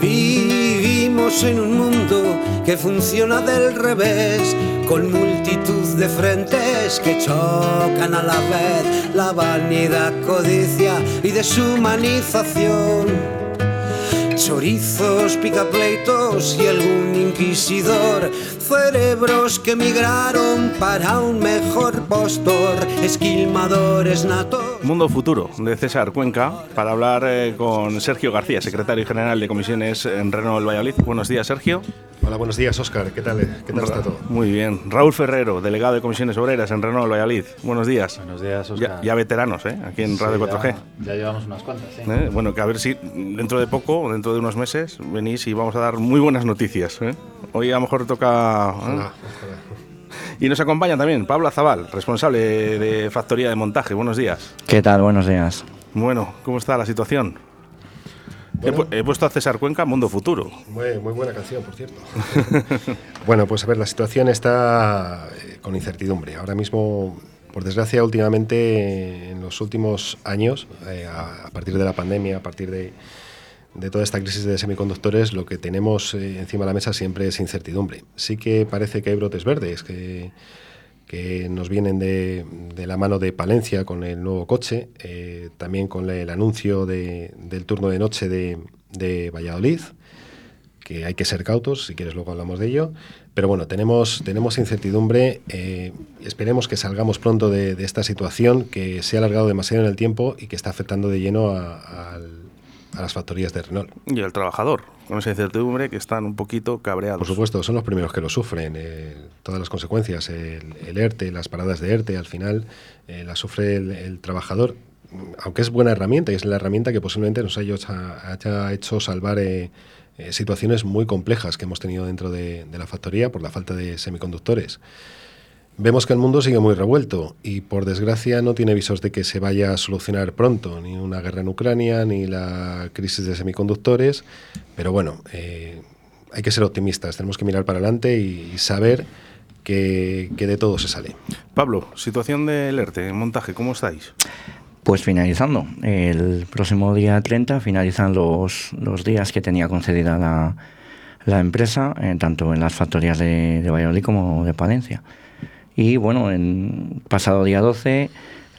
Vivimos en un mundo que funciona del revés, con multitud de frentes que chocan a la vez, la vanidad, codicia y deshumanización. Chorizos, picapleitos y algún inquisidor, cerebros que migraron para un mejor postor, esquilmadores natos. Mundo Futuro de César Cuenca para hablar eh, con Sergio García, secretario general de comisiones en Renault Valladolid. Buenos días, Sergio. Hola, buenos días, Óscar. ¿Qué tal, ¿Qué tal está todo? Muy bien. Raúl Ferrero, delegado de comisiones obreras en Renault Valladolid. Buenos días. Buenos días, Óscar. Ya, veteranos, ¿eh? Aquí en Radio 4G. Ya, llevamos unas cuantas, ¿sí? ¿Eh? Bueno, que a ver si dentro de poco, dentro de unos meses, venís y vamos a dar muy buenas noticias. ¿eh? Hoy a lo mejor toca... ¿eh? Y nos acompaña también Pablo Zabal, responsable de Factoría de Montaje. Buenos días. ¿Qué tal? Buenos días. Bueno, ¿cómo está la situación? he, puesto a César Cuenca Mundo Futuro. Muy, muy buena canción, por cierto. bueno, pues a ver, la situación está eh, con incertidumbre. Ahora mismo, por desgracia, últimamente, en los últimos años, eh, a, partir de la pandemia, a partir de, de toda esta crisis de semiconductores, lo que tenemos eh, encima de la mesa siempre es incertidumbre. Sí que parece que hay brotes verdes, que que nos vienen de, la mano de Palencia con el nuevo coche, eh, también con el anuncio del turno de noche de, Valladolid, que hay que ser cautos, si quieres luego hablamos de ello. Pero bueno, tenemos, tenemos incertidumbre, eh, esperemos que salgamos pronto de, esta situación que se ha alargado demasiado en el tiempo y que está afectando de lleno al a las factorías de Renault. Y al trabajador, con esa incertidumbre que están un poquito cabreados. Por supuesto, son los primeros que lo sufren. Eh, todas las consecuencias, el, ERTE, las paradas de ERTE, al final eh, las sufre el, trabajador, aunque es buena herramienta y es la herramienta que posiblemente nos haya, haya hecho salvar eh, situaciones muy complejas que hemos tenido dentro de, de la factoría por la falta de semiconductores. Vemos que el mundo sigue muy revuelto y por desgracia no tiene visos de que se vaya a solucionar pronto, ni una guerra en Ucrania, ni la crisis de semiconductores, pero bueno, eh, hay que ser optimistas, tenemos que mirar para adelante y, saber que, de todo se sale. Pablo, situación del ERTE, en montaje, ¿cómo estáis? Pues finalizando, el próximo día 30 finalizan los, los días que tenía concedida la, la empresa, eh, tanto en las factorías de, de Valladolid como de Palencia. Y bueno, en pasado día 12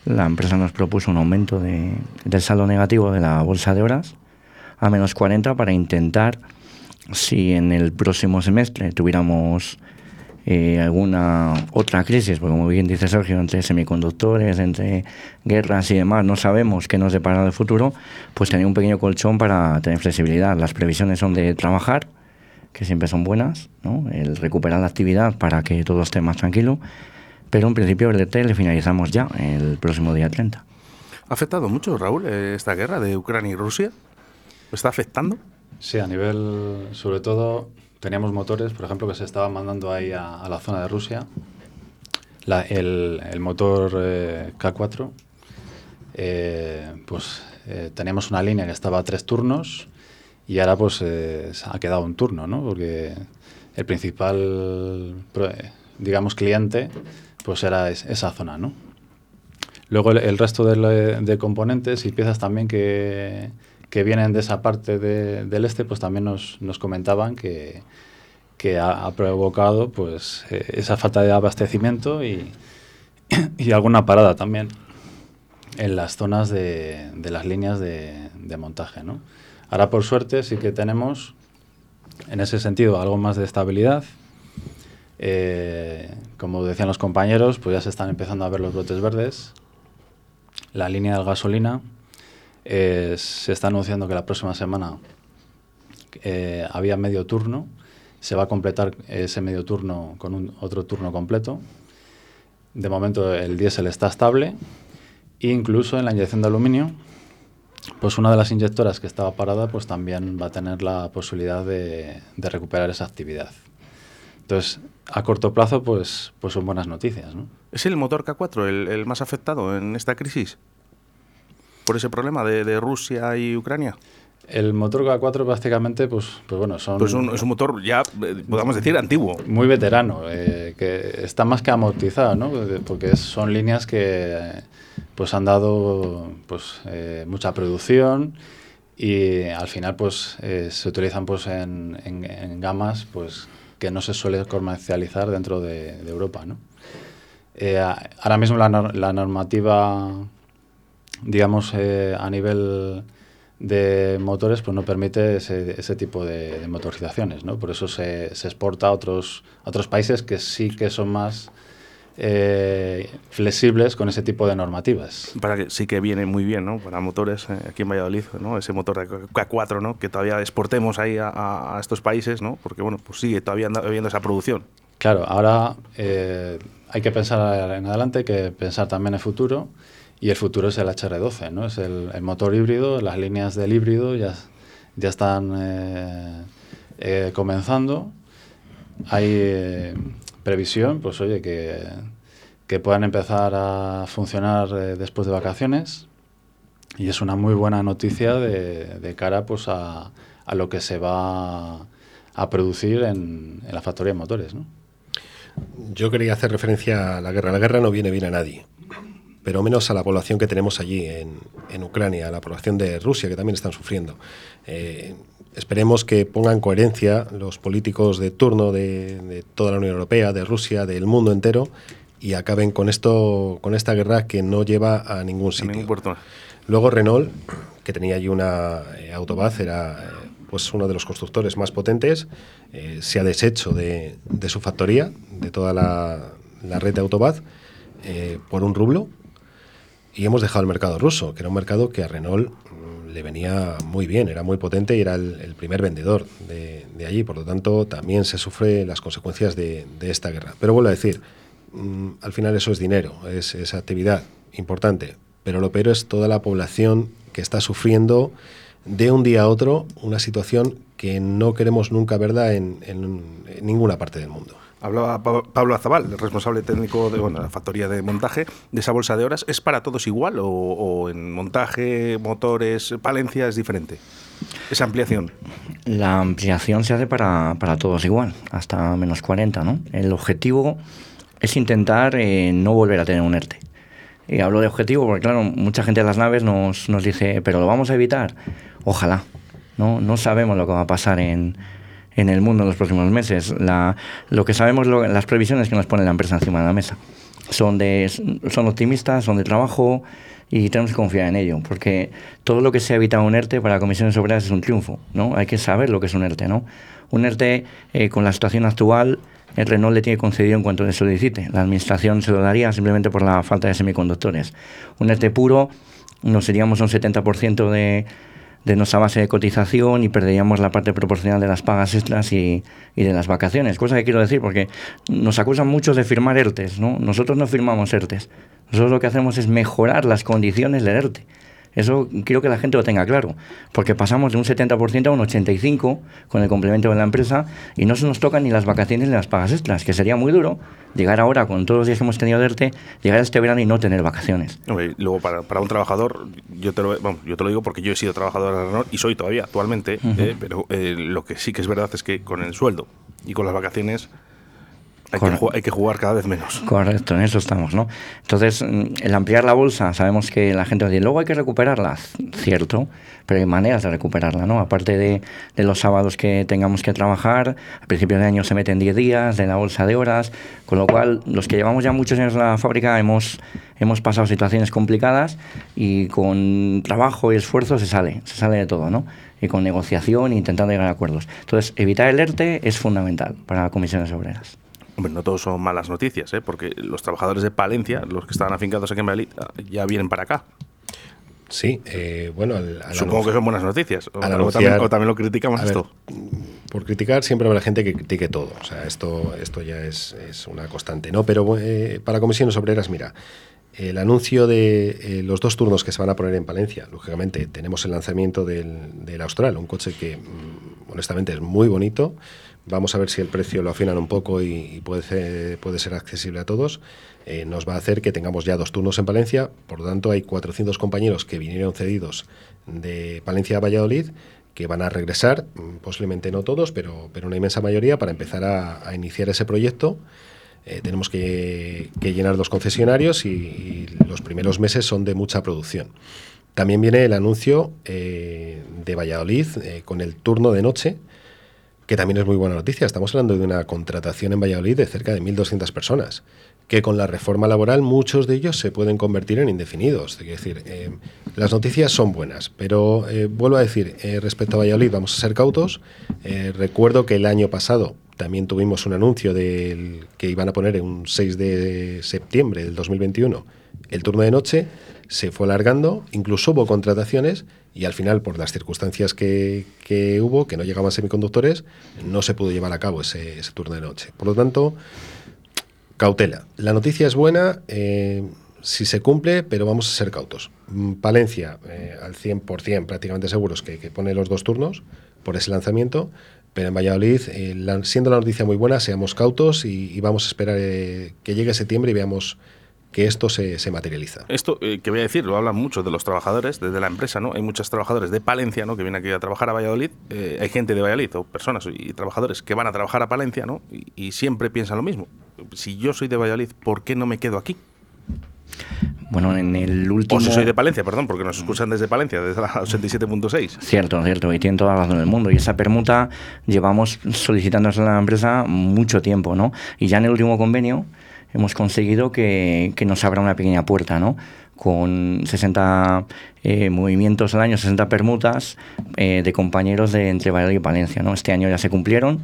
la empresa nos propuso un aumento de, del saldo negativo de la bolsa de horas a menos 40 para intentar, si en el próximo semestre tuviéramos eh, alguna otra crisis, porque como bien dice Sergio, entre semiconductores, entre guerras y demás, no sabemos qué nos depara el futuro, pues tener un pequeño colchón para tener flexibilidad. Las previsiones son de trabajar que siempre son buenas, ¿no? el recuperar la actividad para que todo esté más tranquilo, pero en principio el ET le finalizamos ya el próximo día 30. ¿Ha afectado mucho, Raúl, esta guerra de Ucrania y Rusia? ¿Está afectando? Sí, a nivel, sobre todo, teníamos motores, por ejemplo, que se estaban mandando ahí a, la zona de Rusia. el, motor eh, K4, eh, pues eh, teníamos una línea que estaba a tres turnos y ahora pues eh, ha quedado un turno, ¿no? Porque el principal, digamos, cliente pues era esa zona, ¿no? Luego el, resto de, componentes y piezas también que, que vienen de esa parte del este, pues también nos, nos comentaban que, que ha, provocado pues eh, esa falta de abastecimiento y, y, alguna parada también en las zonas de, de las líneas de, de montaje, ¿no? Ahora, por suerte, sí que tenemos, en ese sentido, algo más de estabilidad. Eh, como decían los compañeros, pues ya se están empezando a ver los brotes verdes. La línea de gasolina eh, se está anunciando que la próxima semana eh, había medio turno. Se va a completar ese medio turno con otro turno completo. De momento el diésel está estable. Incluso en la inyección de aluminio pues una de las inyectoras que estaba parada pues también va a tener la posibilidad de, recuperar esa actividad. Entonces, a corto plazo, pues, pues son buenas noticias. ¿no? ¿Es el motor K4 el, más afectado en esta crisis? ¿Por ese problema de, Rusia y Ucrania? El motor K4 básicamente, pues, pues bueno, son... Pues un, es un motor ya, eh, podamos decir, antiguo. Muy veterano, eh, que está más que amortizado, ¿no? Porque son líneas que pues han dado pues, eh, mucha producción y al final pues se utilizan pues en, en, gamas pues que no se suele comercializar dentro de, Europa, ¿no? ahora mismo la, normativa, digamos, a nivel de motores pues no permite ese, ese tipo de, motorizaciones, ¿no? Por eso se, se, exporta a otros, otros países que sí que son más eh, flexibles con ese tipo de normativas. Para que sí que viene muy bien, ¿no? Para motores eh, aquí en Valladolid, ¿no? Ese motor de K4, ¿no? Que todavía exportemos ahí a, a, estos países, ¿no? Porque, bueno, pues sigue todavía habiendo esa producción. Claro, ahora eh, hay que pensar en adelante, hay que pensar también en el futuro y el futuro es el HR12, ¿no? Es el, motor híbrido, las líneas del híbrido ya, ya están comenzando. Hay previsión, pues oye, que, que, puedan empezar a funcionar después de vacaciones. Y es una muy buena noticia de, de cara pues, a, a, lo que se va a producir en, en la factoría de motores. ¿no? Yo quería hacer referencia a la guerra. La guerra no viene bien a nadie pero menos a la población que tenemos allí en, en Ucrania, a la población de Rusia, que también están sufriendo. Eh, esperemos que pongan coherencia los políticos de turno de, toda la Unión Europea, de Rusia, del mundo entero, y acaben con esto, con esta guerra que no lleva a ningún sitio. Luego Renault, que tenía allí una eh, Autobaz, era eh, pues uno de los constructores más potentes, se ha deshecho de, de, su factoría, de toda la, la red de Autobaz, por un rublo, y hemos dejado el mercado ruso, que era un mercado que a Renault mm, le venía muy bien, era muy potente y era el, primer vendedor de, allí. Por lo tanto, también se sufre las consecuencias de, esta guerra. Pero vuelvo a decir, mm, al final eso es dinero, es, actividad importante. Pero lo peor es toda la población que está sufriendo de un día a otro una situación que no queremos nunca verla en ninguna parte del mundo. Hablaba Pablo Azabal, el responsable técnico de la factoría de montaje de esa bolsa de horas. ¿Es para todos igual o, en montaje, motores, Palencia es diferente? Esa ampliación. La ampliación se hace para, todos igual, hasta menos 40, ¿no? El objetivo es intentar eh, no volver a tener un ERTE. Y hablo de objetivo porque, claro, mucha gente de las naves nos, nos dice, pero lo vamos a evitar. Ojalá. No, no sabemos lo que va a pasar en, en el mundo en los próximos meses. La, lo que sabemos, las previsiones que nos pone la empresa encima de la mesa, son, de, son optimistas, son de trabajo y tenemos que confiar en ello, porque todo lo que se evita un ERTE para comisiones obreras es un triunfo, ¿no? Hay que saber lo que es un ERTE, ¿no? Un ERTE, eh, con la situación actual, el Renault le tiene concedido en cuanto le solicite. La administración se lo daría simplemente por la falta de semiconductores. Un ERTE puro, nos iríamos a un 70% de, de nuestra base de cotización y perderíamos la parte proporcional de las pagas extras y, y, de las vacaciones. Cosa que quiero decir, porque nos acusan muchos de firmar ERTES, ¿no? Nosotros no firmamos ERTES. Nosotros lo que hacemos es mejorar las condiciones del ERTE. Eso quiero que la gente lo tenga claro, porque pasamos de un 70% a un 85% con el complemento de la empresa y no se nos tocan ni las vacaciones ni las pagas extras, que sería muy duro llegar ahora con todos los días que hemos tenido de ERTE, llegar a este verano y no tener vacaciones. luego, para, para, un trabajador, yo te, lo, yo te lo digo porque yo he sido trabajador de Renault y soy todavía actualmente, eh, pero eh, lo que sí que es verdad es que con el sueldo y con las vacaciones hay que, jugar, cada vez menos. Correcto, en eso estamos, ¿no? Entonces, mm, el ampliar la bolsa, sabemos que la gente decir, luego hay que recuperarla, cierto, pero hay maneras de recuperarla, ¿no? Aparte de, de los sábados que tengamos que trabajar, a principios de año se meten 10 días de la bolsa de horas, con lo cual los que llevamos ya muchos años en la fábrica hemos, hemos pasado situaciones complicadas y con trabajo y esfuerzo se sale, se sale de todo, ¿no? Y con negociación e intentando llegar a acuerdos. Entonces, evitar el ERTE es fundamental para comisiones obreras. Hombre, no todos son malas noticias, ¿eh? porque los trabajadores de Palencia, los que estaban afincados aquí en Madrid, ya vienen para acá. Sí, eh, bueno, supongo que son buenas noticias. O, también, lo criticamos esto. por criticar siempre habrá gente que critique todo. O sea, esto, esto ya es, una constante, ¿no? Pero eh, para comisiones obreras, mira, el anuncio de eh, los dos turnos que se van a poner en Palencia, lógicamente tenemos el lanzamiento del, del Austral, un coche que mm, honestamente es muy bonito. Vamos a ver si el precio lo afinan un poco y, puede, ser, accesible a todos. Eh, nos va a hacer que tengamos ya dos turnos en Palencia. Por lo tanto, hay 400 compañeros que vinieron cedidos de Palencia a Valladolid que van a regresar, mm, posiblemente no todos, pero, pero una inmensa mayoría, para empezar a, iniciar ese proyecto. Eh, tenemos que, llenar los concesionarios y, los primeros meses son de mucha producción. También viene el anuncio eh, de Valladolid con el turno de noche, que también es muy buena noticia. Estamos hablando de una contratación en Valladolid de cerca de 1.200 personas, que con la reforma laboral muchos de ellos se pueden convertir en indefinidos. Es decir, eh, las noticias son buenas, pero eh, vuelvo a decir, eh, respecto a Valladolid vamos a ser cautos. recuerdo que el año pasado también tuvimos un anuncio del que iban a poner en un 6 de septiembre del 2021 el turno de noche, se fue alargando, incluso hubo contrataciones y al final, por las circunstancias que, hubo, que no llegaban semiconductores, no se pudo llevar a cabo ese, turno de noche. Por lo tanto, cautela. La noticia es buena eh, si se cumple, pero vamos a ser cautos. Mm, Palencia, eh, al 100% prácticamente seguros que, pone los dos turnos por ese lanzamiento, pero en Valladolid, eh, siendo la noticia muy buena, seamos cautos y, y vamos a esperar que llegue septiembre y veamos que esto se, se materializa. Esto eh, que voy a decir, lo hablan muchos de los trabajadores, desde la empresa, ¿no? Hay muchos trabajadores de Palencia, ¿no? Que vienen aquí a trabajar a Valladolid. Eh, hay gente de Valladolid, o personas y trabajadores que van a trabajar a Palencia, ¿no? Y, siempre piensan lo mismo. Si yo soy de Valladolid, ¿por qué no me quedo aquí? Bueno, en el último... O si soy de Palencia, perdón, porque nos escuchan desde Palencia, desde la 87.6. Cierto, cierto, y tienen toda la razón del mundo. Y esa permuta llevamos solicitándose a la empresa mucho tiempo, ¿no? Y ya en el último convenio hemos conseguido que, que nos abra una pequeña puerta, ¿no? con 60 eh, movimientos al año, 60 permutas eh, de compañeros de entre Valladolid y Palencia. ¿no? Este año ya se cumplieron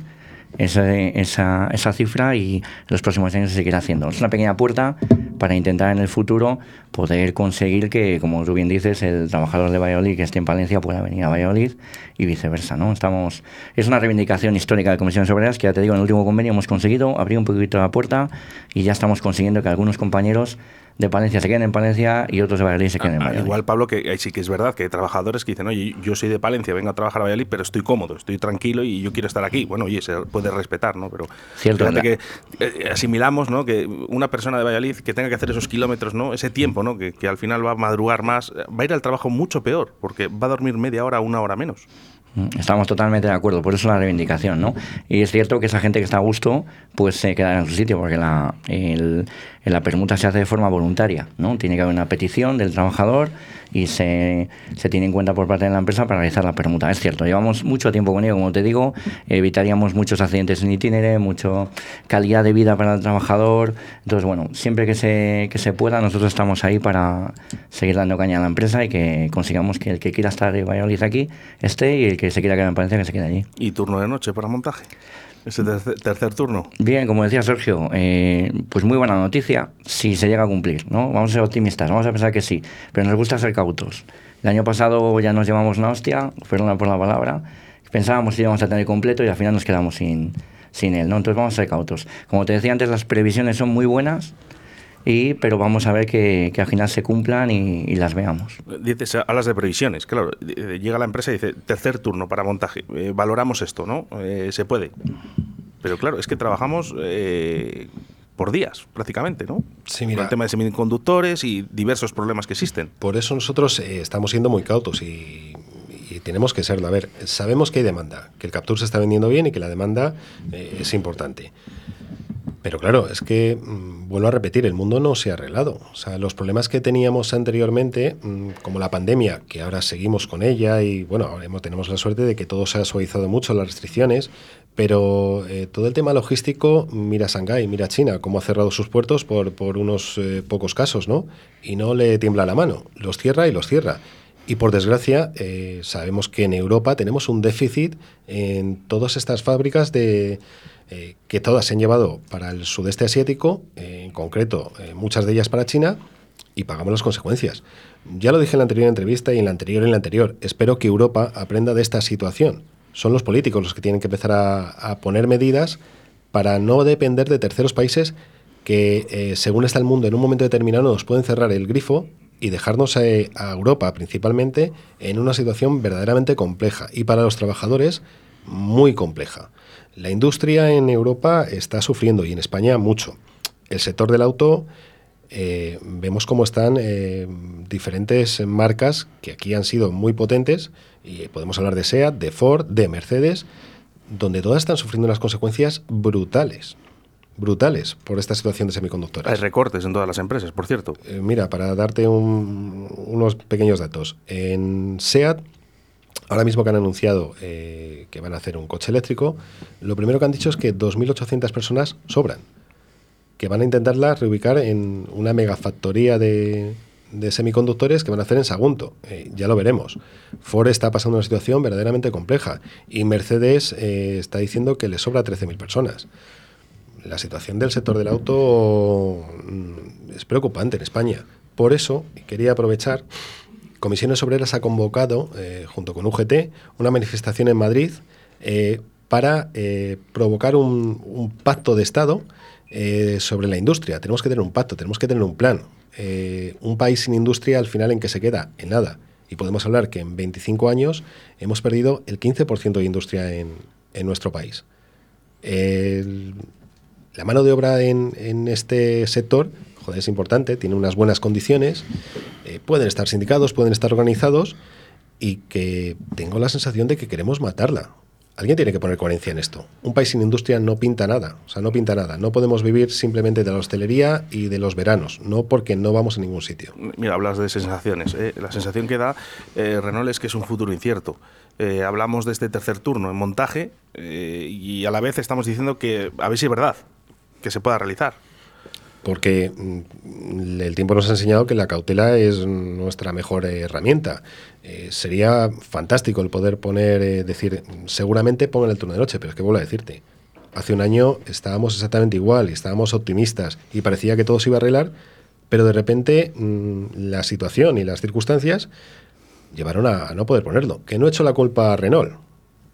esa, esa, esa cifra y los próximos años se seguirá haciendo. Es una pequeña puerta para intentar en el futuro poder conseguir que, como tú bien dices, el trabajador de Valladolid que esté en Palencia pueda venir a Valladolid y viceversa. ¿no? Estamos, es una reivindicación histórica de Comisiones Obreras que ya te digo, en el último convenio hemos conseguido abrir un poquito la puerta y ya estamos consiguiendo que algunos compañeros de Palencia se queden en Palencia y otros de Valladolid se queden en ah, Valladolid. Igual, Pablo, que ahí sí que es verdad que hay trabajadores que dicen, oye, yo soy de Palencia, vengo a trabajar a Valladolid, pero estoy cómodo, estoy tranquilo y yo quiero estar aquí. Bueno, oye, se puede respetar, ¿no? Pero Cierto, que eh, asimilamos, ¿no? Que una persona de Valladolid que tenga que hacer esos kilómetros, ¿no? Ese tiempo, ¿no? Que, que al final va a madrugar más, va a ir al trabajo mucho peor, porque va a dormir media hora, una hora menos. Mm, estamos totalmente de acuerdo, por eso la reivindicación, ¿no? Y es cierto que esa gente que está a gusto, pues se queda en su sitio, porque la, la permuta se hace de forma voluntaria, ¿no? Tiene que haber una petición del trabajador y se, se, tiene en cuenta por parte de la empresa para realizar la permuta. Es cierto, llevamos mucho tiempo con ello, como te digo, evitaríamos muchos accidentes en itinere, mucha calidad de vida para el trabajador. Entonces, bueno, siempre que se, que se pueda, nosotros estamos ahí para seguir dando caña a la empresa y que consigamos que el que quiera estar en Valladolid aquí esté y el que se quiera quedar en Palencia que se quede allí. ¿Y turno de noche para montaje? ese tercer, turno. Bien, como decía Sergio, eh, pues muy buena noticia si se llega a cumplir, ¿no? Vamos a ser optimistas, vamos a pensar que sí, pero nos gusta ser cautos. El año pasado ya nos llevamos una hostia, perdona por la palabra, pensábamos que íbamos a tener completo y al final nos quedamos sin, sin él, ¿no? Entonces vamos a ser cautos. Como te decía antes, las previsiones son muy buenas, y, pero vamos a ver que, que al final se cumplan y, las veamos. Dices, hablas de previsiones, claro, llega la empresa y dice, tercer turno para montaje, eh, valoramos esto, ¿no? Eh, se puede. Pero claro, es que trabajamos eh, por días, prácticamente, ¿no? Sí, mira. el tema de semiconductores y diversos problemas que existen. Por eso nosotros estamos siendo muy cautos y, tenemos que serlo. A ver, sabemos que hay demanda, que el Capture se está vendiendo bien y que la demanda es importante. Pero claro, es que, mm, vuelvo a repetir, el mundo no se ha arreglado. O sea, los problemas que teníamos anteriormente, mm, como la pandemia, que ahora seguimos con ella y bueno, ahora tenemos la suerte de que todo se ha suavizado mucho, las restricciones, pero eh, todo el tema logístico, mira Shanghái, mira China, cómo ha cerrado sus puertos por, por unos eh, pocos casos, ¿no? Y no le tiembla la mano, los cierra y los cierra. Y por desgracia, eh, sabemos que en Europa tenemos un déficit en todas estas fábricas de eh, que todas se han llevado para el sudeste asiático, eh, en concreto eh, muchas de ellas para China, y pagamos las consecuencias. Ya lo dije en la anterior entrevista y en la anterior y en la anterior. Espero que Europa aprenda de esta situación. Son los políticos los que tienen que empezar a, poner medidas para no depender de terceros países que, según está el mundo, en un momento determinado nos pueden cerrar el grifo y dejarnos a, a Europa principalmente en una situación verdaderamente compleja y para los trabajadores muy compleja. La industria en Europa está sufriendo y en España mucho. El sector del auto eh, vemos cómo están eh, diferentes marcas que aquí han sido muy potentes, y podemos hablar de SEAT, de Ford, de Mercedes, donde todas están sufriendo unas consecuencias brutales brutales por esta situación de semiconductores. Hay recortes en todas las empresas, por cierto. Eh, mira, para darte unos pequeños datos. En SEAT, ahora mismo que han anunciado que van a hacer un coche eléctrico, lo primero que han dicho es que 2.800 personas sobran que van a intentarla reubicar en una megafactoría de, de semiconductores que van a hacer en Sagunto. Eh, ya lo veremos. Ford está pasando una situación verdaderamente compleja y Mercedes eh, está diciendo que le sobra 13.000 personas. La situación del sector del auto mm, es preocupante en España. Por eso quería aprovechar. Comisiones Obreras ha convocado, eh, junto con UGT, una manifestación en Madrid para provocar un, pacto de Estado eh, sobre la industria. Tenemos que tener un pacto, tenemos que tener un plan. Eh, un país sin industria al final en que se queda en nada. Y podemos hablar que en 25 años hemos perdido el 15% de industria en, nuestro país. la mano de obra en, este sector joder, es importante, tiene unas buenas condiciones, eh, pueden estar sindicados, pueden estar organizados y que tengo la sensación de que queremos matarla. Alguien tiene que poner coherencia en esto. Un país sin industria no pinta nada, o sea, no pinta nada. No podemos vivir simplemente de la hostelería y de los veranos, no porque no vamos a ningún sitio. Mira, hablas de sensaciones. ¿eh? La sensación que da eh, Renault es que es un futuro incierto. Hablamos de este tercer turno en montaje y a la vez estamos diciendo que a ver si es verdad, que se pueda realizar porque mm, el tiempo nos ha enseñado que la cautela es nuestra mejor herramienta. Eh, sería fantástico el poder poner, eh, decir, seguramente pongan el turno de noche, pero es que vuelvo a decirte, hace un año estábamos exactamente igual y estábamos optimistas y parecía que todo se iba a arreglar, pero de repente mm, la situación y las circunstancias llevaron a, no poder ponerlo. Que no he hecho la culpa a Renault,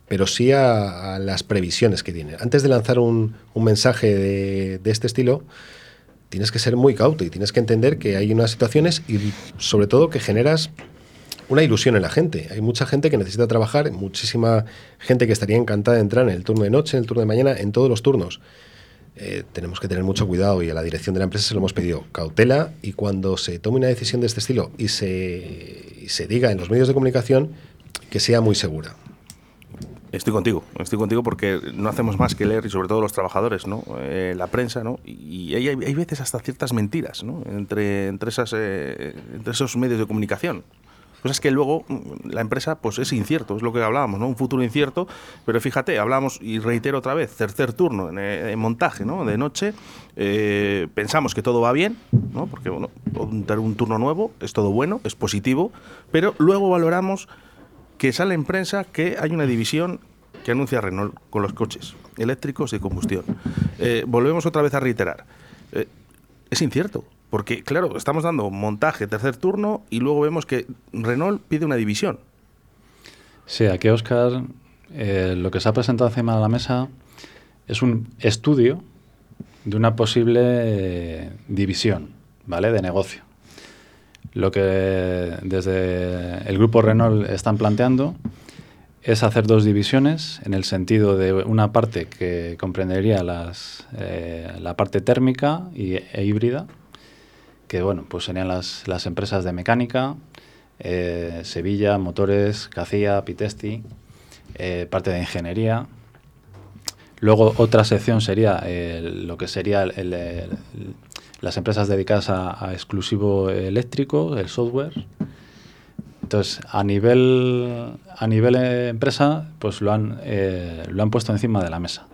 pero sí a, las previsiones que tiene. Antes de lanzar un, mensaje de, de este estilo, tienes que ser muy cauto y tienes que entender que hay unas situaciones y sobre todo que generas una ilusión en la gente. Hay mucha gente que necesita trabajar, muchísima gente que estaría encantada de entrar en el turno de noche, en el turno de mañana, en todos los turnos. Eh, tenemos que tener mucho cuidado y a la dirección de la empresa se lo hemos pedido cautela y cuando se tome una decisión de este estilo y se, y se diga en los medios de comunicación que sea muy segura. Estoy contigo, estoy contigo porque no hacemos más que leer y sobre todo los trabajadores, ¿no? Eh, la prensa, ¿no? Y hay, hay, veces hasta ciertas mentiras, ¿no? Entre, entre, esas, eh, entre esos medios de comunicación. Cosas que luego mm, la empresa pues es incierto, es lo que hablábamos, ¿no? Un futuro incierto, pero fíjate, hablamos y reitero otra vez, tercer turno en, eh, montaje, ¿no? De noche, pensamos que todo va bien, ¿no? Porque, bueno, un turno nuevo es todo bueno, es positivo, pero luego valoramos que sale en prensa que hay una división que anuncia Renault con los coches eléctricos de combustión. Eh, volvemos otra vez a reiterar. Eh, es incierto, porque claro, estamos dando montaje, tercer turno, y luego vemos que Renault pide una división. Sí, aquí Oscar, eh, lo que se ha presentado encima de la mesa es un estudio de una posible división, ¿vale? De negocio. Lo que desde el grupo Renault están planteando es hacer dos divisiones en el sentido de una parte que comprendería eh, la parte térmica y, e híbrida, que bueno, pues serían las, las empresas de mecánica, eh, Sevilla, Motores, Cacía, Pitesti, eh, parte de ingeniería. Luego otra sección sería lo que sería el, las empresas dedicadas a, exclusivo eléctrico, el software. Entonces, a nivel, a nivel empresa, pues lo han, eh, lo han puesto encima de la mesa.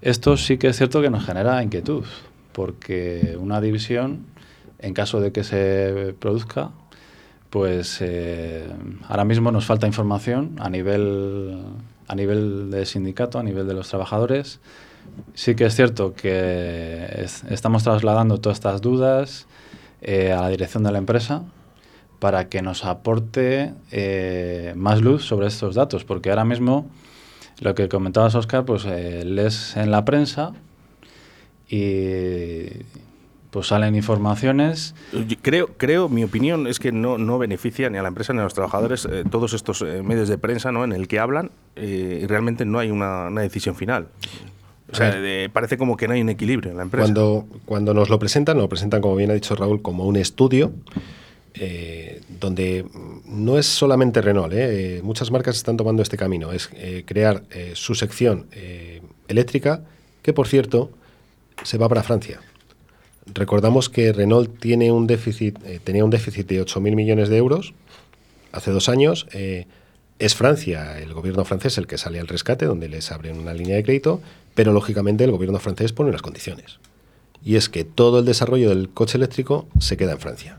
Esto sí que es cierto que nos genera inquietud, porque una división, en caso de que se produzca, pues eh, ahora mismo nos falta información a nivel, a nivel de sindicato, a nivel de los trabajadores, sí que es cierto que estamos trasladando todas estas dudas eh, a la dirección de la empresa para que nos aporte eh, más luz sobre estos datos, porque ahora mismo lo que comentabas, Oscar, pues eh, lees en la prensa y pues salen informaciones. Creo, creo, mi opinión es que no, no beneficia ni a la empresa ni a los trabajadores todos estos medios de prensa ¿no? en el que hablan y realmente no hay una decisión final. O sea, parece como que no hay un equilibrio en la empresa. Cuando, cuando nos lo presentan, lo presentan, como bien ha dicho Raúl, como un estudio eh, donde no es solamente Renault, eh, muchas marcas están tomando este camino, es eh, crear su sección eléctrica, que por cierto se va para Francia. Recordamos que Renault tiene un déficit, tenía un déficit de 8.000 millones de euros hace dos años. Es Francia, el gobierno francés, el que sale al rescate, donde les abren una línea de crédito, pero lógicamente el gobierno francés pone las condiciones. Y es que todo el desarrollo del coche eléctrico se queda en Francia.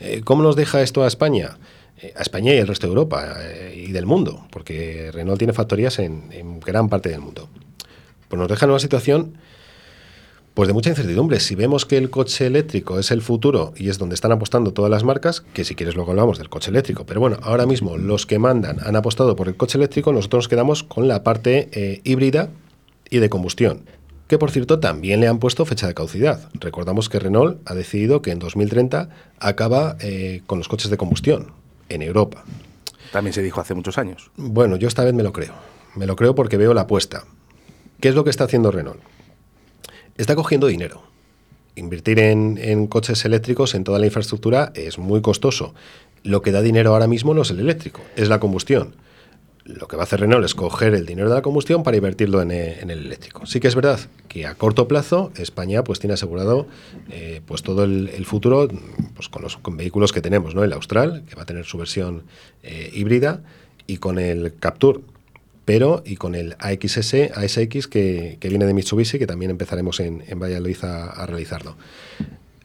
Eh, ¿Cómo nos deja esto a España? Eh, a España y el resto de Europa eh, y del mundo, porque Renault tiene factorías en, gran parte del mundo. Pues nos deja en una situación pues de mucha incertidumbre. Si vemos que el coche eléctrico es el futuro y es donde están apostando todas las marcas, que si quieres luego hablamos del coche eléctrico, pero bueno, ahora mismo los que mandan han apostado por el coche eléctrico, nosotros nos quedamos con la parte híbrida y de combustión que por cierto también le han puesto fecha de caducidad. Recordamos que Renault ha decidido que en 2030 acaba eh, con los coches de combustión en Europa. También se dijo hace muchos años. Bueno, yo esta vez me lo creo. Me lo creo porque veo la apuesta. ¿Qué es lo que está haciendo Renault? Está cogiendo dinero. Invertir en, coches eléctricos en toda la infraestructura es muy costoso. Lo que da dinero ahora mismo no es el eléctrico, es la combustión lo que va a hacer Renault es coger el dinero de la combustión para invertirlo en, eh, el eléctrico. Sí que es verdad que a corto plazo España pues tiene asegurado eh, pues todo el, futuro pues con los vehículos que tenemos, ¿no? El Austral, que va a tener su versión eh, híbrida, y con el Capture, pero y con el AXS, ASX que, que viene de Mitsubishi, que también empezaremos en, Valladolid a realizarlo.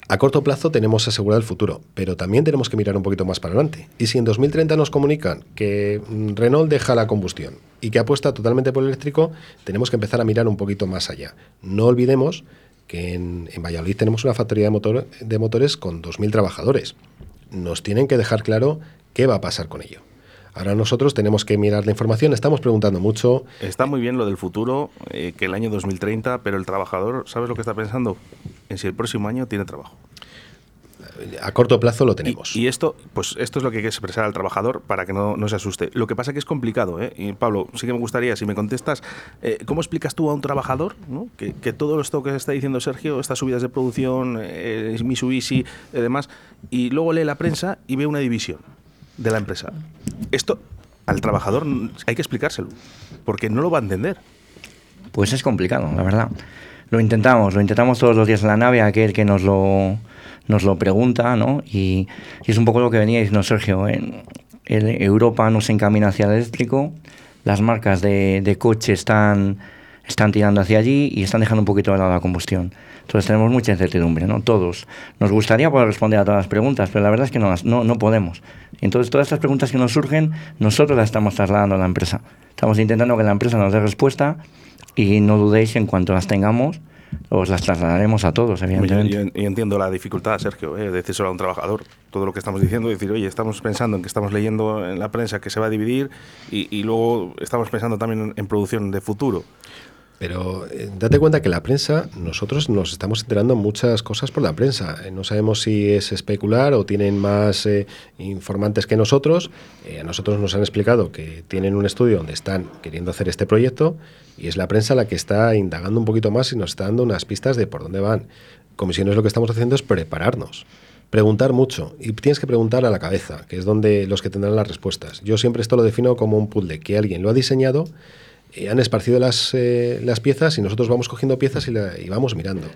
A corto plazo tenemos asegurado el futuro, pero también tenemos que mirar un poquito más para adelante. Y si en 2030 nos comunican que mm, Renault deja la combustión y que apuesta totalmente por el eléctrico, tenemos que empezar a mirar un poquito más allá. No olvidemos que en, Valladolid tenemos una factoría de, de motores con 2.000 trabajadores. Nos tienen que dejar claro qué va a pasar con ello. Ahora nosotros tenemos que mirar la información, estamos preguntando mucho. Está muy bien lo del futuro, eh, que el año 2030, pero el trabajador, ¿sabes lo que está pensando? En si el próximo año tiene trabajo. A corto plazo lo tenemos. Y, esto, pues esto es lo que hay que expresar al trabajador para que no, se asuste. Lo que pasa es que es complicado, ¿eh? Y Pablo, sí que me gustaría, si me contestas, eh, ¿cómo explicas tú a un trabajador que, que, todo esto que está diciendo Sergio, estas subidas de producción, eh, Mitsubishi y demás, y luego lee la prensa y ve una división? de la empresa. Esto al trabajador hay que explicárselo, porque no lo va a entender. Pues es complicado, la verdad. Lo intentamos, lo intentamos todos los días en la nave, aquel que nos lo, nos lo pregunta, ¿no? Y, es un poco lo que venía diciendo Sergio. En, Europa no se encamina hacia el eléctrico, las marcas de, de coche están, están tirando hacia allí y están dejando un poquito de lado la combustión. Entonces tenemos mucha incertidumbre, ¿no? Todos. Nos gustaría poder responder a todas las preguntas, pero la verdad es que no, no, no podemos. Entonces todas estas preguntas que nos surgen, nosotros las estamos trasladando a la empresa. Estamos intentando que la empresa nos dé respuesta y no dudéis en cuanto las tengamos, os las trasladaremos a todos, evidentemente. Y entiendo la dificultad, Sergio, ¿eh? de decírselo a un trabajador, todo lo que estamos diciendo, decir, oye, estamos pensando en que estamos leyendo en la prensa que se va a dividir y, y luego estamos pensando también en producción de futuro. Pero eh, date cuenta que la prensa, nosotros nos estamos enterando muchas cosas por la prensa. Eh, no sabemos si es especular o tienen más eh, informantes que nosotros. a nosotros nos han explicado que tienen un estudio donde están queriendo hacer este proyecto y es la prensa la que está indagando un poquito más y nos está dando unas pistas de por dónde van. Comisiones lo que estamos haciendo es prepararnos. Preguntar mucho y tienes que preguntar a la cabeza, que es donde los que tendrán las respuestas. Yo siempre esto lo defino como un puzzle, que alguien lo ha diseñado eh, han esparcido las, eh, las, piezas y nosotros vamos cogiendo piezas y, vamos mirando.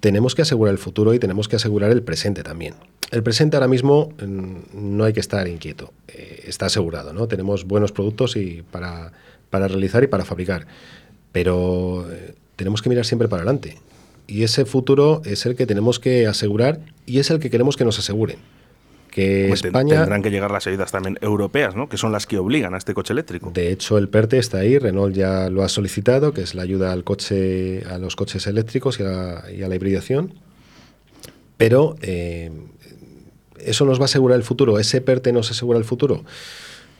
Tenemos que asegurar el futuro y tenemos que asegurar el presente también. El presente ahora mismo mm, no hay que estar inquieto, eh, está asegurado, ¿no? Tenemos buenos productos y para, para realizar y para fabricar, pero tenemos que mirar siempre para adelante. Y ese futuro es el que tenemos que asegurar y es el que queremos que nos aseguren que España... Tendrán que llegar las ayudas también europeas, ¿no? que son las que obligan a este coche eléctrico. De hecho, el PERTE está ahí, Renault ya lo ha solicitado, que es la ayuda al coche, a los coches eléctricos y a, la hibridación. Pero eh, eso nos va a asegurar el futuro. ¿Ese PERTE nos asegura el futuro?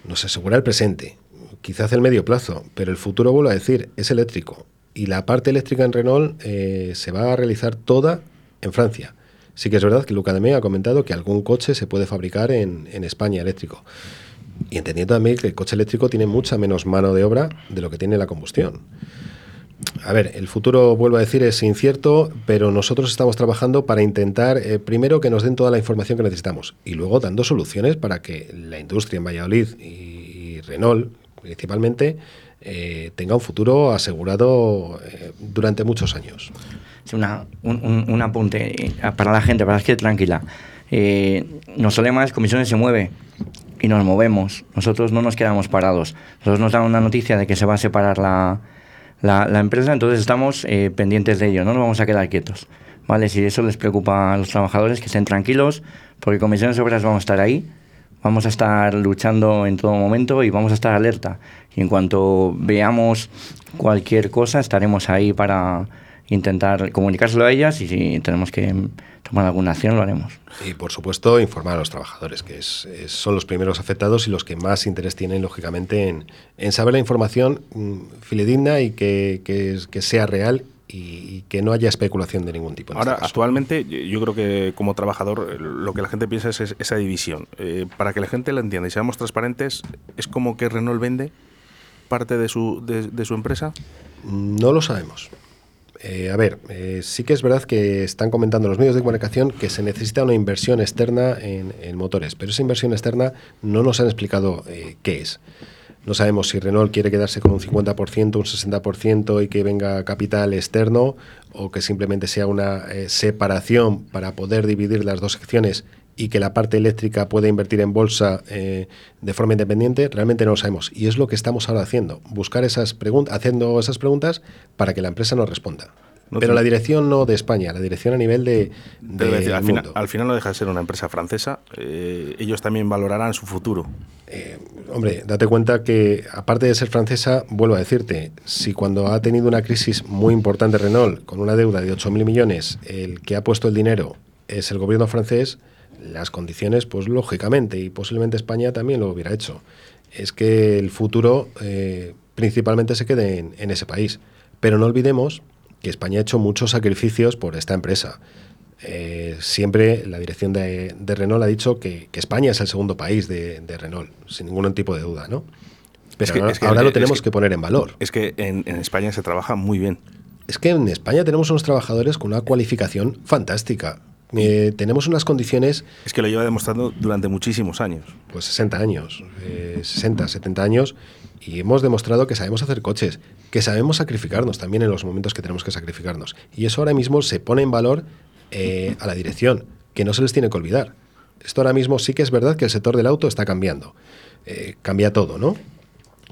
Nos asegura el presente, quizás el medio plazo, pero el futuro, vuelvo a decir, es eléctrico. Y la parte eléctrica en Renault eh, se va a realizar toda en Francia. Sí que es verdad que Luca de Me ha comentado que algún coche se puede fabricar en, España eléctrico. Y entendiendo también que el coche eléctrico tiene mucha menos mano de obra de lo que tiene la combustión. a ver, el futuro, vuelvo a decir, es incierto, pero nosotros estamos trabajando para intentar, eh, primero, que nos den toda la información que necesitamos y luego dando soluciones para que la industria en Valladolid y, Renault, principalmente, eh, tenga un futuro asegurado eh, durante muchos años. Una, un, apunte para la gente, para que tranquila. nos más comisiones se mueve y nos movemos. Nosotros no nos quedamos parados. Nosotros nos dan una noticia de que se va a separar la la, la empresa, entonces estamos eh, pendientes de ello, no nos vamos a quedar quietos. ¿vale? Si eso les preocupa a los trabajadores, que estén tranquilos, porque comisiones obras vamos a estar ahí, vamos a estar luchando en todo momento y vamos a estar alerta. Y en cuanto veamos cualquier cosa, estaremos ahí para intentar comunicárselo a ellas y si tenemos que tomar alguna acción, lo haremos. Y por supuesto, informar a los trabajadores, que es, son los primeros afectados y los que más interés tienen, lógicamente, en, en saber la información mm, fidedigna y que, que, sea real y, que no haya especulación de ningún tipo. Ahora, este actualmente, yo creo que como trabajador, lo que la gente piensa es, esa división. Eh, para que la gente la entienda y seamos transparentes, ¿es como que Renault vende parte de su, de su empresa? No lo sabemos. Eh, a ver, eh, sí que es verdad que están comentando los medios de comunicación que se necesita una inversión externa en, motores, pero esa inversión externa no nos han explicado eh, qué es. No sabemos si Renault quiere quedarse con un 50%, un 60% y que venga capital externo o que simplemente sea una separación para poder dividir las dos secciones y que la parte eléctrica pueda invertir en bolsa de forma independiente, realmente no lo sabemos. Y es lo que estamos ahora haciendo, buscar esas preguntas, haciendo esas preguntas para que la empresa nos responda. Pero la dirección no de España, la dirección a nivel de. al, final, no deja de ser una empresa francesa. Eh, ellos también valorarán su futuro. Eh, hombre, date cuenta que, aparte de ser francesa, vuelvo a decirte, si cuando ha tenido una crisis muy importante Renault, con una deuda de 8.000 millones, el que ha puesto el dinero es el gobierno francés, las condiciones, pues lógicamente, y posiblemente España también lo hubiera hecho. Es que el futuro eh, principalmente se quede en, en ese país. Pero no olvidemos que España ha hecho muchos sacrificios por esta empresa. Eh, siempre la dirección de, Renault ha dicho que, España es el segundo país de, Renault, sin ningún tipo de duda, ¿no? Pero ahora, lo tenemos que, poner en valor. Es que en, España se trabaja muy bien. Es que en España tenemos unos trabajadores con una cualificación fantástica. Eh, tenemos unas condiciones... Es que lo lleva demostrando durante muchísimos años. Pues 60 años, 60, eh, 70 años, y hemos demostrado que sabemos hacer coches, que sabemos sacrificarnos también en los momentos que tenemos que sacrificarnos. Y eso ahora mismo se pone en valor eh, a la dirección, que no se les tiene que olvidar. Esto ahora mismo sí que es verdad que el sector del auto está cambiando. Eh, cambia todo, ¿no?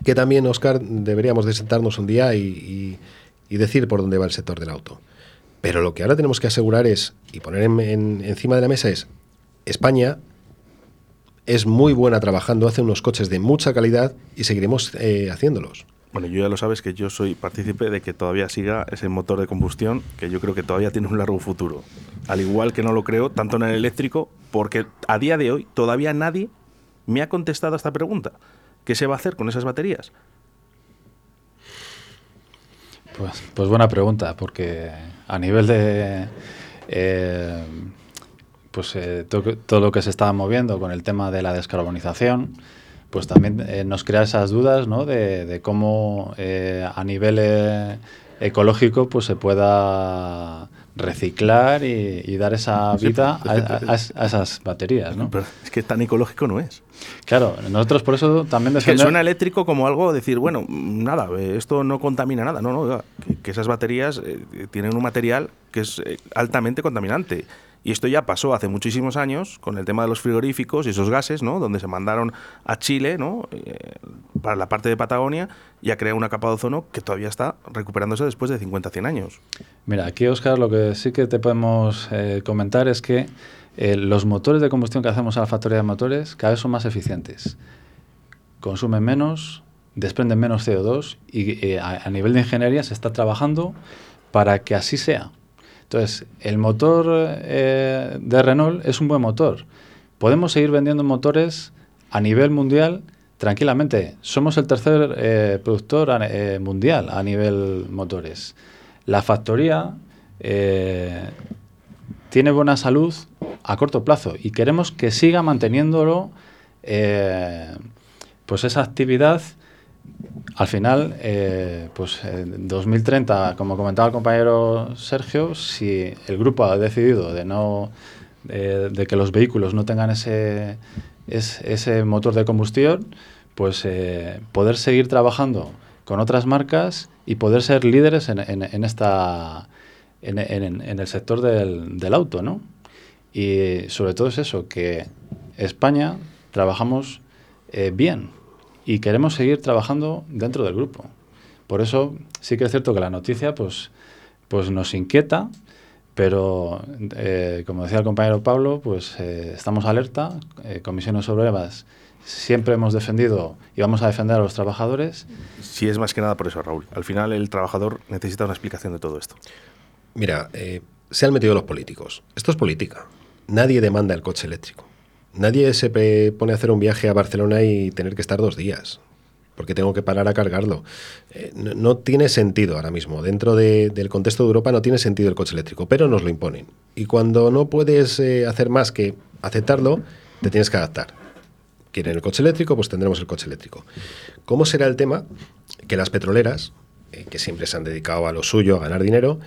Que también, Oscar, deberíamos de sentarnos un día y, decir por dónde va el sector del auto. Pero lo que ahora tenemos que asegurar es, y poner encima de la mesa es, España es muy buena trabajando, hace unos coches de mucha calidad y seguiremos eh, haciéndolos. Bueno, yo ya lo sabes que yo soy partícipe de que todavía siga ese motor de combustión, que yo creo que todavía tiene un largo futuro. Al igual que no lo creo tanto en el eléctrico, porque a día de hoy todavía nadie me ha contestado a esta pregunta. ¿Qué se va a hacer con esas baterías? Pues, pues buena pregunta, porque a nivel de... Eh, pues eh, todo, lo que se está moviendo con el tema de la descarbonización, pues también eh, nos crea esas dudas ¿no? de, cómo eh, a nivel ecológico pues se pueda reciclar y, dar esa vida a, esas baterías. ¿no? Pero es que tan ecológico no es. Claro, nosotros por eso también defendemos... Que suena eléctrico como algo, decir, bueno, nada, esto no contamina nada. No, no, que esas baterías tienen un material que es altamente contaminante. Y esto ya pasó hace muchísimos años con el tema de los frigoríficos y esos gases, ¿no? Donde se mandaron a Chile, ¿no? Eh, para la parte de Patagonia y a crear una capa de ozono que todavía está recuperándose después de 50, 100 años. Mira, aquí, Oscar, lo que sí que te podemos eh, comentar es que eh, los motores de combustión que hacemos a la factoría de motores cada vez son más eficientes. Consumen menos, desprenden menos CO2 y a nivel de ingeniería se está trabajando para que así sea. Entonces, el motor eh, de Renault es un buen motor. Podemos seguir vendiendo motores a nivel mundial tranquilamente. Somos el tercer eh, productor eh, mundial a nivel motores. La factoría tiene buena salud a corto plazo y queremos que siga manteniéndolo pues esa actividad al final, eh, pues en 2030, como comentaba el compañero Sergio, si el grupo ha decidido de no de que los vehículos no tengan ese, ese motor de combustión, pues eh, poder seguir trabajando con otras marcas y poder ser líderes en, en, esta en, en, el sector del, del auto, ¿no? Y sobre todo es eso, que España trabajamos eh, bien, y queremos seguir trabajando dentro del grupo. Por eso sí que es cierto que la noticia pues, pues nos inquieta, pero eh, como decía el compañero Pablo, pues eh, estamos alerta, eh, comisiones obreras siempre hemos defendido y vamos a defender a los trabajadores. Sí, es más que nada por eso, Raúl. Al final el trabajador necesita una explicación de todo esto. Mira, se han metido los políticos. Esto es política. Nadie demanda el coche eléctrico. Nadie se pone a hacer un viaje a Barcelona y tener que estar dos días, porque tengo que parar a cargarlo. Eh, no, tiene sentido ahora mismo. Dentro del contexto de Europa no tiene sentido el coche eléctrico, pero nos lo imponen. Y cuando no puedes eh, hacer más que aceptarlo, te tienes que adaptar. Quieren el coche eléctrico, pues tendremos el coche eléctrico. ¿Cómo será el tema? Que las petroleras, eh, que siempre se han dedicado a lo suyo, a ganar dinero,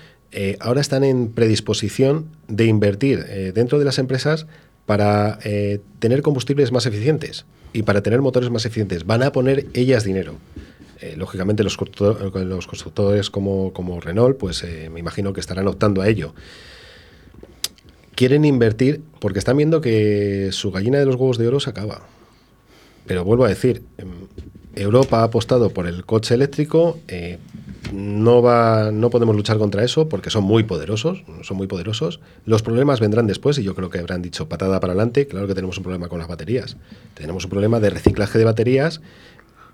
ahora están en predisposición de invertir dentro de las empresas para eh, tener combustibles más eficientes y para tener motores más eficientes. Van a poner ellas dinero. Eh, lógicamente los, constructores como, como, Renault, pues eh, me imagino que estarán optando a ello. Quieren invertir porque están viendo que su gallina de los huevos de oro se acaba. Pero vuelvo a decir, em, Europa ha apostado por el coche eléctrico, no, va, no podemos luchar contra eso porque son muy poderosos, son muy poderosos. Los problemas vendrán después y yo creo que habrán dicho patada para adelante. Claro que tenemos un problema con las baterías. Tenemos un problema de reciclaje de baterías,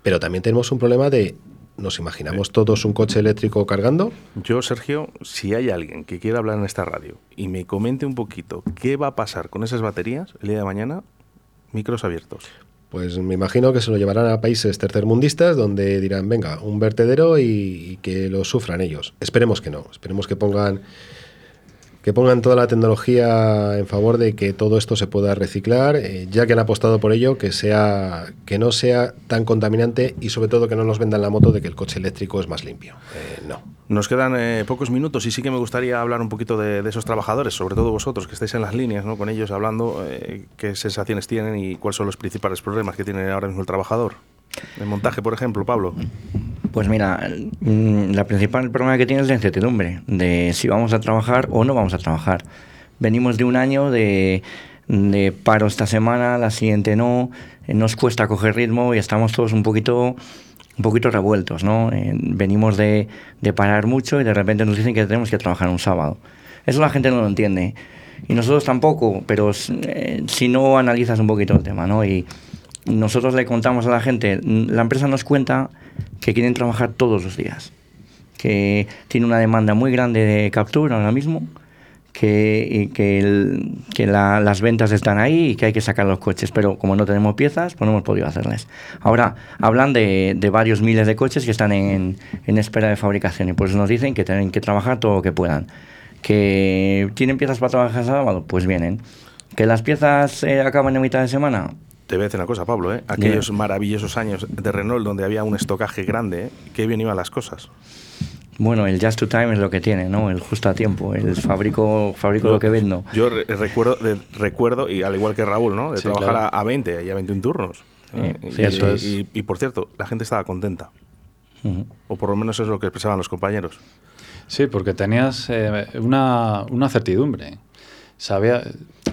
pero también tenemos un problema de ¿Nos imaginamos todos un coche eléctrico cargando? Yo, Sergio, si hay alguien que quiera hablar en esta radio y me comente un poquito qué va a pasar con esas baterías el día de mañana, micros abiertos. Pues me imagino que se lo llevarán a países tercermundistas donde dirán, venga, un vertedero y, que lo sufran ellos. Esperemos que no, esperemos que pongan que pongan toda la tecnología en favor de que todo esto se pueda reciclar, eh, ya que han apostado por ello, que sea que no sea tan contaminante y sobre todo que no nos vendan la moto de que el coche eléctrico es más limpio. Eh, no. Nos quedan eh, pocos minutos y sí que me gustaría hablar un poquito de, esos trabajadores, sobre todo vosotros que estáis en las líneas, ¿no? con ellos hablando, qué sensaciones tienen y cuáles son los principales problemas que tiene ahora mismo el trabajador. El montaje, por ejemplo, Pablo. Pues mira, mm, la principal problema que tiene es la incertidumbre de si vamos a trabajar o no vamos a trabajar. Venimos de un año de, paro esta semana, la siguiente no, eh, nos cuesta coger ritmo y estamos todos un poquito un poquito revueltos, ¿no? Eh, venimos de, parar mucho y de repente nos dicen que tenemos que trabajar un sábado. Eso la gente no lo entiende. Y nosotros tampoco, pero eh, si no analizas un poquito el tema, ¿no? Y nosotros le contamos a la gente, la empresa nos cuenta que quieren trabajar todos los días, que tiene una demanda muy grande de captura ahora mismo, que, que, las ventas están ahí y que hay que sacar los coches, pero como no tenemos piezas, pues no hemos podido hacerles. Ahora, hablan de, varios miles de coches que están en, en, espera de fabricación y por eso nos dicen que tienen que trabajar todo lo que puedan. ¿Que tienen piezas para trabajar sábado? Pues vienen. ¿Que las piezas eh, acaban en mitad de semana? Te voy a decir una cosa, Pablo, ¿eh? aquellos maravillosos años de Renault donde había un estocaje grande, ¿eh? qué bien iban las cosas. Bueno, el just to time es lo que tiene, ¿no? El justo a tiempo, el fabrico, fabrico lo que vendo. Yo recuerdo, recuerdo, y al igual que Raúl, ¿no? De trabajar a, 20 y a 21 turnos. y, por cierto, la gente estaba contenta. O por lo menos es lo que expresaban los compañeros. Sí, porque tenías eh, una, una certidumbre. Sabía,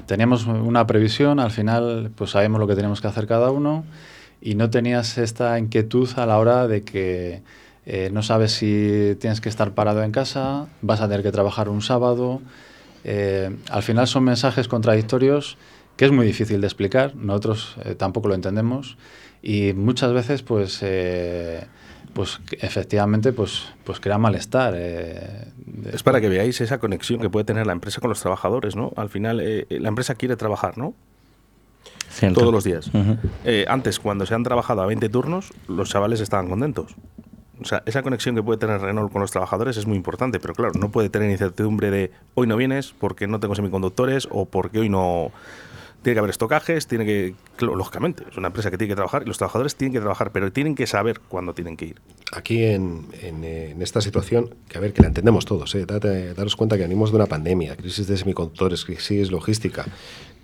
teníamos una previsión, al final pues sabemos lo que teníamos que hacer cada uno y no tenías esta inquietud a la hora de que eh, no sabes si tienes que estar parado en casa, vas a tener que trabajar un sábado. Eh, al final son mensajes contradictorios que es muy difícil de explicar, nosotros eh, tampoco lo entendemos y muchas veces pues pues efectivamente pues, pues crea malestar. Eh, es para que veáis esa conexión que puede tener la empresa con los trabajadores, ¿no? Al final eh, la empresa quiere trabajar, ¿no? Todos los días. Eh, antes, cuando se han trabajado a 20 turnos, los chavales estaban contentos. O sea, esa conexión que puede tener Renault con los trabajadores es muy importante, pero claro, no puede tener incertidumbre de hoy no vienes porque no tengo semiconductores o porque hoy no tiene que haber estocajes, tiene que lógicamente, es una empresa que tiene que trabajar y los trabajadores tienen que trabajar, pero tienen que saber cuándo tienen que ir. Aquí en, en, esta situación, que a ver, que la entendemos todos, ¿eh? daros cuenta que venimos de una pandemia, crisis de semiconductores, crisis logística,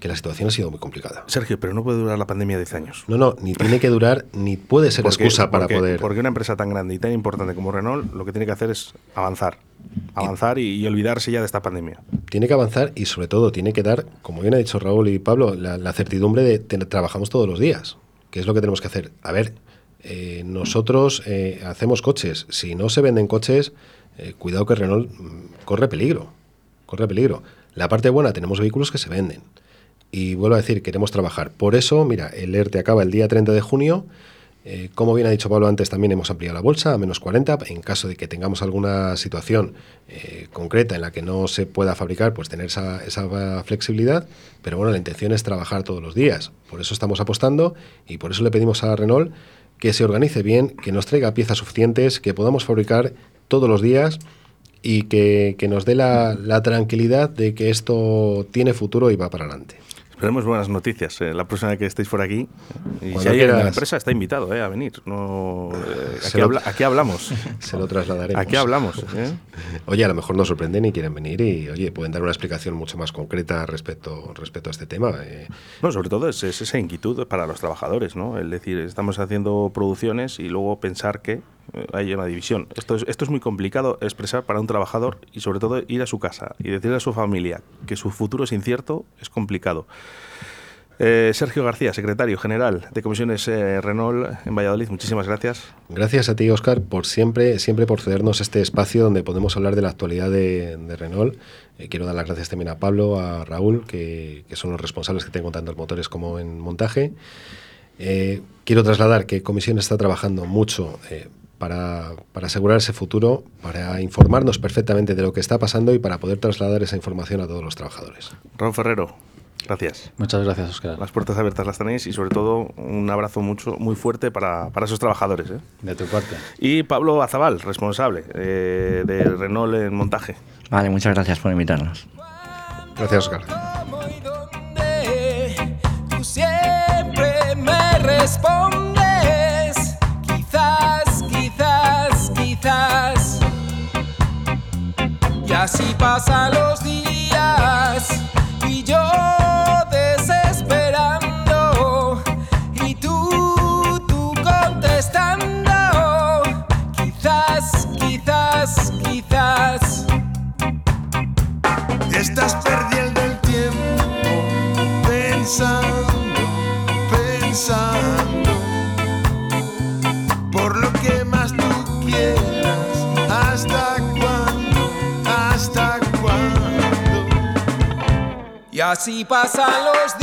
que la situación ha sido muy complicada. Sergio, pero no puede durar la pandemia 10 años. No, no, ni tiene que durar, ni puede ser excusa para poder... Porque una empresa tan grande y tan importante como Renault lo que tiene que hacer es avanzar avanzar y, olvidarse ya de esta pandemia. Tiene que avanzar y sobre todo tiene que dar, como bien ha dicho Raúl y Pablo, la, certidumbre de que trabajamos todos los días, que es lo que tenemos que hacer. A ver, eh, nosotros eh, hacemos coches, si no se venden coches, eh, cuidado que Renault mm, corre peligro, corre peligro. La parte buena, tenemos vehículos que se venden. Y vuelvo a decir, queremos trabajar. Por eso, mira, el ERTE acaba el día 30 de junio eh, como bien ha dicho Pablo antes, también hemos ampliado la bolsa a menos 40. En caso de que tengamos alguna situación eh, concreta en la que no se pueda fabricar, pues tener esa, flexibilidad. Pero bueno, la intención es trabajar todos los días. Por eso estamos apostando y por eso le pedimos a Renault que se organice bien, que nos traiga piezas suficientes, que podamos fabricar todos los días y que, nos dé la tranquilidad de que esto tiene futuro y va para adelante. Esperemos buenas noticias eh, la próxima vez que estéis por aquí. Y si hay en la empresa está invitado eh, a venir. No, eh, aquí, hablamos. Se lo trasladaremos. Aquí hablamos. Oye, a lo mejor nos sorprenden y quieren venir y oye pueden dar una explicación mucho más concreta respecto, respecto a este tema. No, sobre todo es, esa inquietud para los trabajadores, ¿no? El decir, estamos haciendo producciones y luego pensar que hay una división. Esto es, esto es muy complicado expresar para un trabajador y sobre todo ir a su casa y decirle a su familia que su futuro es incierto, es complicado. Eh, Sergio García, secretario general de Comisiones eh, Renault en Valladolid, muchísimas gracias. Gracias a ti, Oscar, por siempre, siempre por cedernos este espacio donde podemos hablar de la actualidad de, Renault. Eh, quiero dar las gracias también a Pablo, a Raúl, que, que son los responsables que tengo tanto en motores como en montaje. quiero trasladar que Comisión está trabajando mucho para, para, asegurar ese futuro, para informarnos perfectamente de lo que está pasando y para poder trasladar esa información a todos los trabajadores. Ron Ferrero, gracias. Muchas gracias, Oscar. Las puertas abiertas las tenéis y sobre todo un abrazo mucho, muy fuerte para, para esos trabajadores. ¿eh? De tu parte. Y Pablo Azabal, responsable eh, de Renault en montaje. Vale, muchas gracias por invitarnos. Gracias, Oscar. siempre me respondes. Y así pasan los Y pasan los días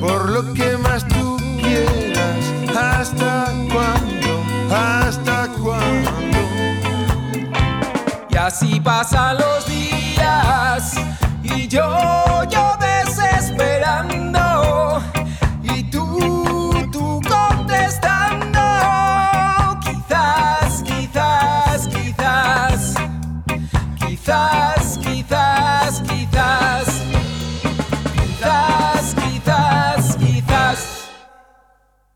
por lo que más tú quieras hasta cuando ¿Hasta cuándo? Y así pasan los días y yo